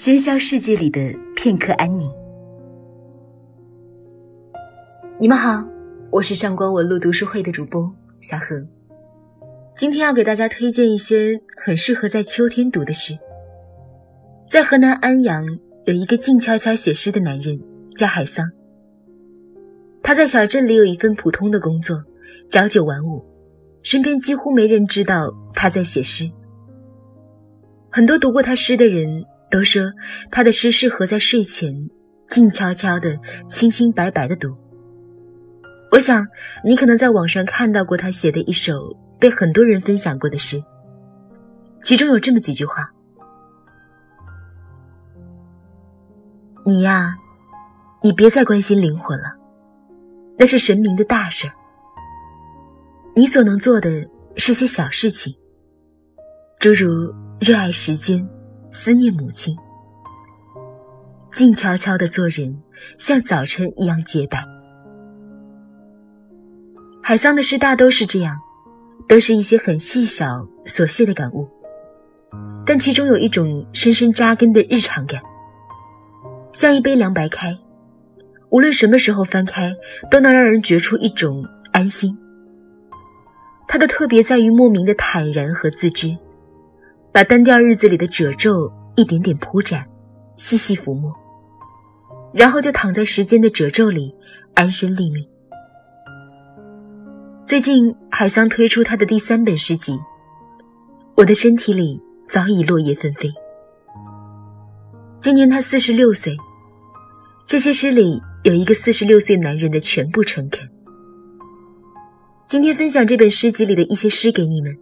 喧嚣世界里的片刻安宁。你们好，我是上官文露读书会的主播小何。今天要给大家推荐一些很适合在秋天读的诗。在河南安阳有一个静悄悄写诗的男人，叫海桑。他在小镇里有一份普通的工作，朝九晚五，身边几乎没人知道他在写诗。很多读过他诗的人都说，他的诗适合在睡前静悄悄的、清清白白的读。我想，你可能在网上看到过他写的一首被很多人分享过的诗，其中有这么几句话：“你呀，你别再关心灵魂了，那是神明的大事。你所能做的是些小事情，诸如……”热爱时间，思念母亲，静悄悄的做人，像早晨一样洁白。海桑的诗大都是这样，都是一些很细小琐屑的感悟，但其中有一种深深扎根的日常感，像一杯凉白开，无论什么时候翻开，都能让人觉出一种安心。它的特别在于莫名的坦然和自知。把单调日子里的褶皱一点点铺展，细细抚摸，然后就躺在时间的褶皱里安身立命。最近海桑推出他的第三本诗集，我的身体里早已落叶纷飞。今年他四十六岁，这些诗里有一个四十六岁男人的全部诚恳。今天分享这本诗集里的一些诗给你们，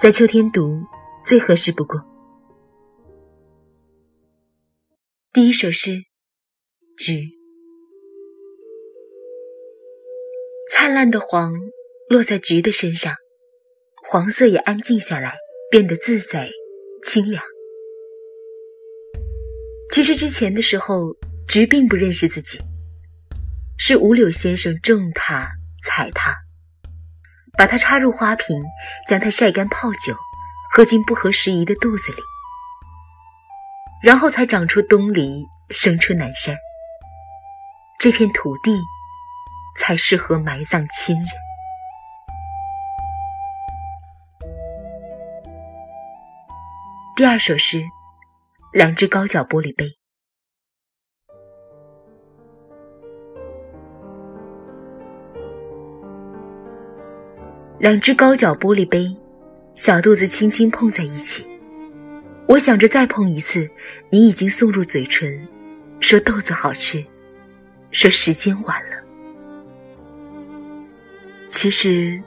在秋天读。最合适不过。第一首诗《菊》，灿烂的黄落在菊的身上，黄色也安静下来，变得自在清凉。其实之前的时候，菊并不认识自己，是五柳先生种它、采它，把它插入花瓶，将它晒干泡酒。喝进不合时宜的肚子里，然后才长出东篱，生出南山。这片土地才适合埋葬亲人。第二首诗，两只高脚玻璃杯。两只高脚玻璃杯。小肚子轻轻碰在一起，我想着再碰一次，你已经送入嘴唇，说豆子好吃，说时间晚了。其实，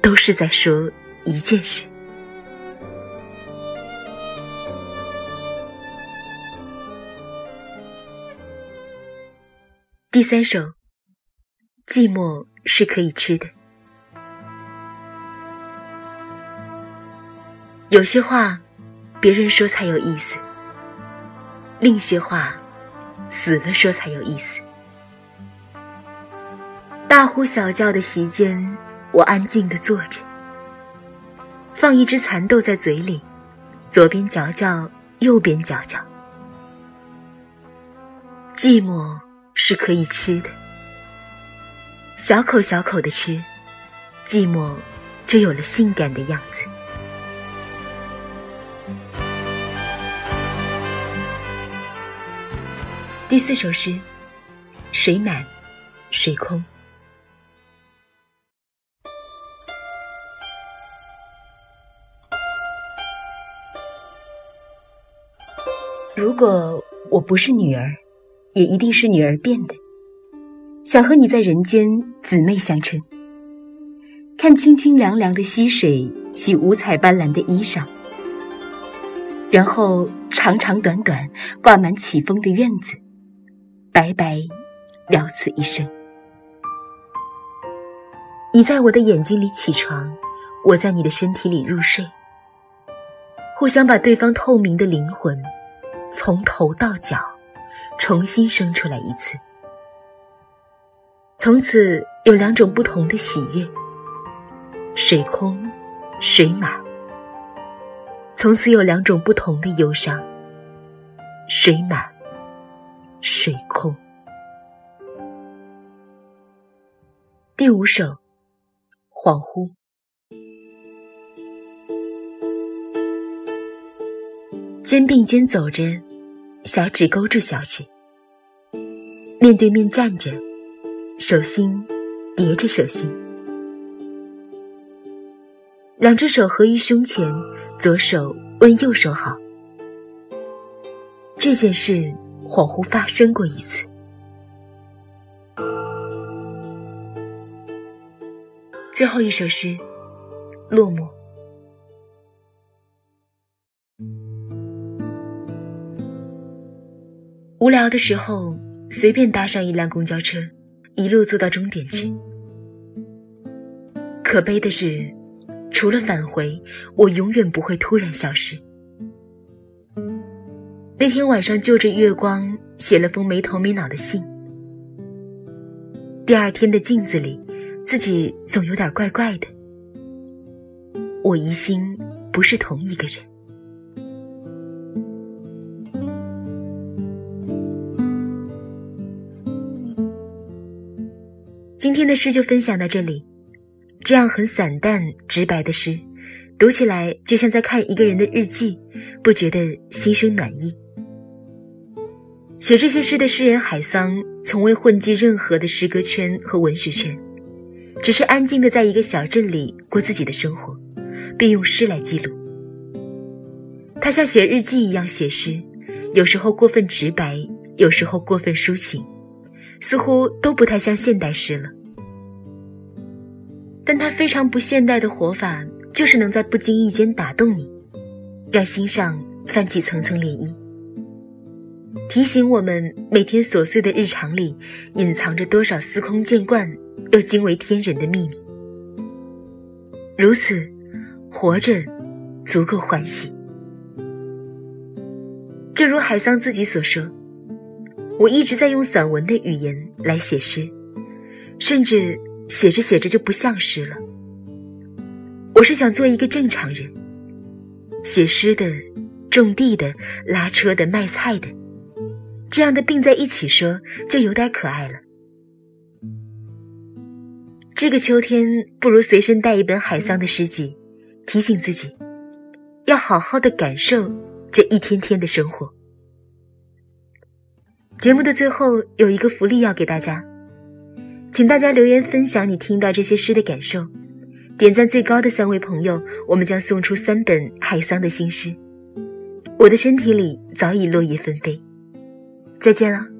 都是在说一件事。第三首，寂寞是可以吃的。有些话，别人说才有意思；另些话，死了说才有意思。大呼小叫的席间，我安静的坐着，放一只蚕豆在嘴里，左边嚼嚼，右边嚼嚼。寂寞是可以吃的，小口小口的吃，寂寞就有了性感的样子。第四首诗，水满，水空。如果我不是女儿，也一定是女儿变的。想和你在人间姊妹相称，看清清凉凉的溪水，洗五彩斑斓的衣裳，然后长长短短挂满起风的院子。白白了此一生。你在我的眼睛里起床，我在你的身体里入睡，互相把对方透明的灵魂从头到脚重新生出来一次。从此有两种不同的喜悦：水空、水满。从此有两种不同的忧伤：水满水空。第五首，恍惚。肩并肩走着，小指勾住小指，面对面站着，手心叠着手心，两只手合于胸前，左手问右手好。这件事恍惚发生过一次。最后一首诗，落寞。无聊的时候，随便搭上一辆公交车，一路坐到终点去。可悲的是，除了返回，我永远不会突然消失。那天晚上，就着月光写了封没头没脑的信。第二天的镜子里，自己总有点怪怪的。我疑心不是同一个人。今天的诗就分享到这里，这样很散淡直白的诗，读起来就像在看一个人的日记，不觉得心生暖意。写这些诗的诗人海桑，从未混迹任何的诗歌圈和文学圈，只是安静的在一个小镇里过自己的生活，并用诗来记录。他像写日记一样写诗，有时候过分直白，有时候过分抒情。似乎都不太像现代诗了，但他非常不现代的活法，就是能在不经意间打动你，让心上泛起层层涟漪，提醒我们每天琐碎的日常里，隐藏着多少司空见惯又惊为天人的秘密。如此，活着足够欢喜。正如海桑自己所说。我一直在用散文的语言来写诗，甚至写着写着就不像诗了。我是想做一个正常人，写诗的、种地的、拉车的、卖菜的，这样的并在一起说就有点可爱了。这个秋天，不如随身带一本海桑的诗集，提醒自己要好好的感受这一天天的生活。节目的最后有一个福利要给大家，请大家留言分享你听到这些诗的感受，点赞最高的三位朋友，我们将送出三本海桑的新诗。我的身体里早已落叶纷飞，再见了。